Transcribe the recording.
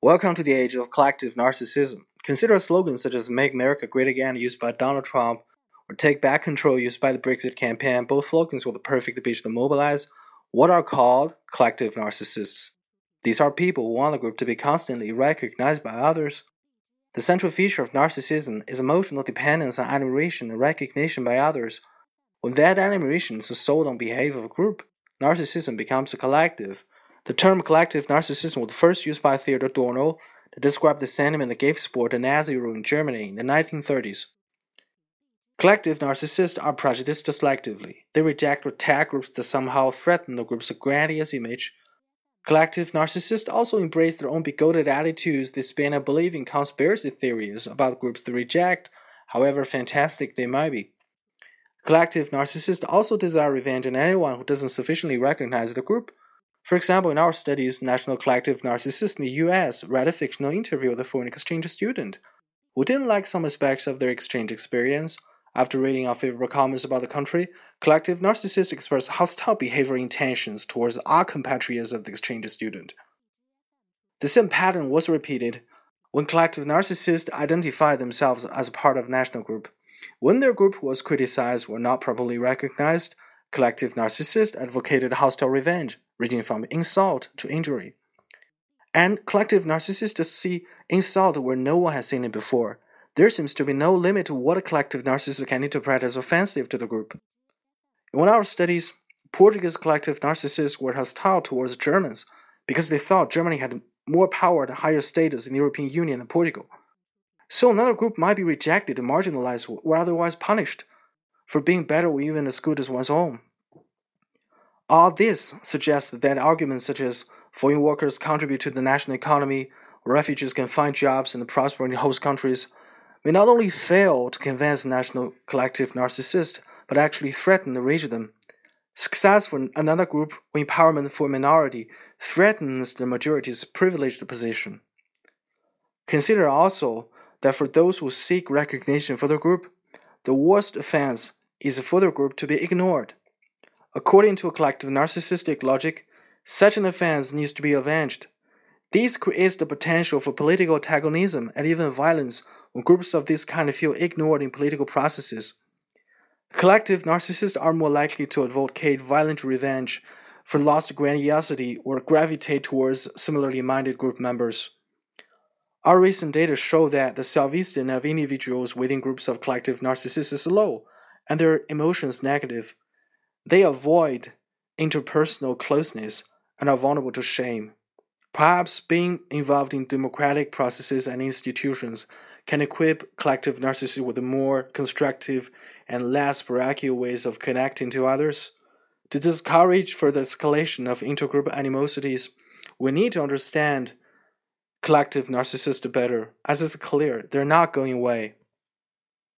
Welcome to the age of collective narcissism. Consider slogans such as Make America Great Again used by Donald Trump or Take Back Control used by the Brexit campaign. Both slogans were the perfect pitch to mobilize what are called collective narcissists. These are people who want the group to be constantly recognized by others. The central feature of narcissism is emotional dependence on admiration and recognition by others. When that admiration is sold on behalf of a group, narcissism becomes a collective. The term collective narcissism was first used by Theodor Adorno to describe the sentiment that gave support to Nazi rule in Germany in the 1930s. Collective narcissists are prejudiced selectively. They reject or attack groups that somehow threaten the group's grandiose image. Collective narcissists also embrace their own bigoted attitudes. They spin a belief in conspiracy theories about groups they reject, however fantastic they might be. Collective narcissists also desire revenge on anyone who doesn't sufficiently recognize the group. For example, in our studies, National Collective Narcissists in the US read a fictional interview with a foreign exchange student who didn't like some aspects of their exchange experience. After reading unfavorable comments about the country, collective narcissists expressed hostile behavior intentions towards our compatriots of the exchange student. The same pattern was repeated when collective narcissists identified themselves as a part of national group. When their group was criticized or not properly recognized, collective narcissists advocated hostile revenge, ranging from insult to injury. And collective narcissists see insult where no one has seen it before. There seems to be no limit to what a collective narcissist can interpret as offensive to the group. In one of our studies, Portuguese collective narcissists were hostile towards Germans because they thought Germany had more power and higher status in the European Union than Portugal. So another group might be rejected and marginalized or otherwise punished for being better or even as good as one's own. All this suggests that arguments such as foreign workers contribute to the national economy, refugees can find jobs and prosper in host countries, may not only fail to convince national collective narcissists, but actually threaten to reach them. Success for another group or empowerment for a minority threatens the majority's privileged position. Consider also that for those who seek recognition for the group, the worst offense is for the group to be ignored. According to a collective narcissistic logic, such an offense needs to be avenged. This creates the potential for political antagonism and even violence when groups of this kind feel ignored in political processes. Collective narcissists are more likely to advocate violent revenge for lost grandiosity or gravitate towards similarly minded group members. Our recent data show that the self-esteem of individuals within groups of collective narcissists is low, and their emotions negative. They avoid interpersonal closeness and are vulnerable to shame. Perhaps being involved in democratic processes and institutions can equip collective narcissists with more constructive and less parochial ways of connecting to others. To discourage further escalation of intergroup animosities, we need to understand collective narcissists better, as it's clear they're not going away.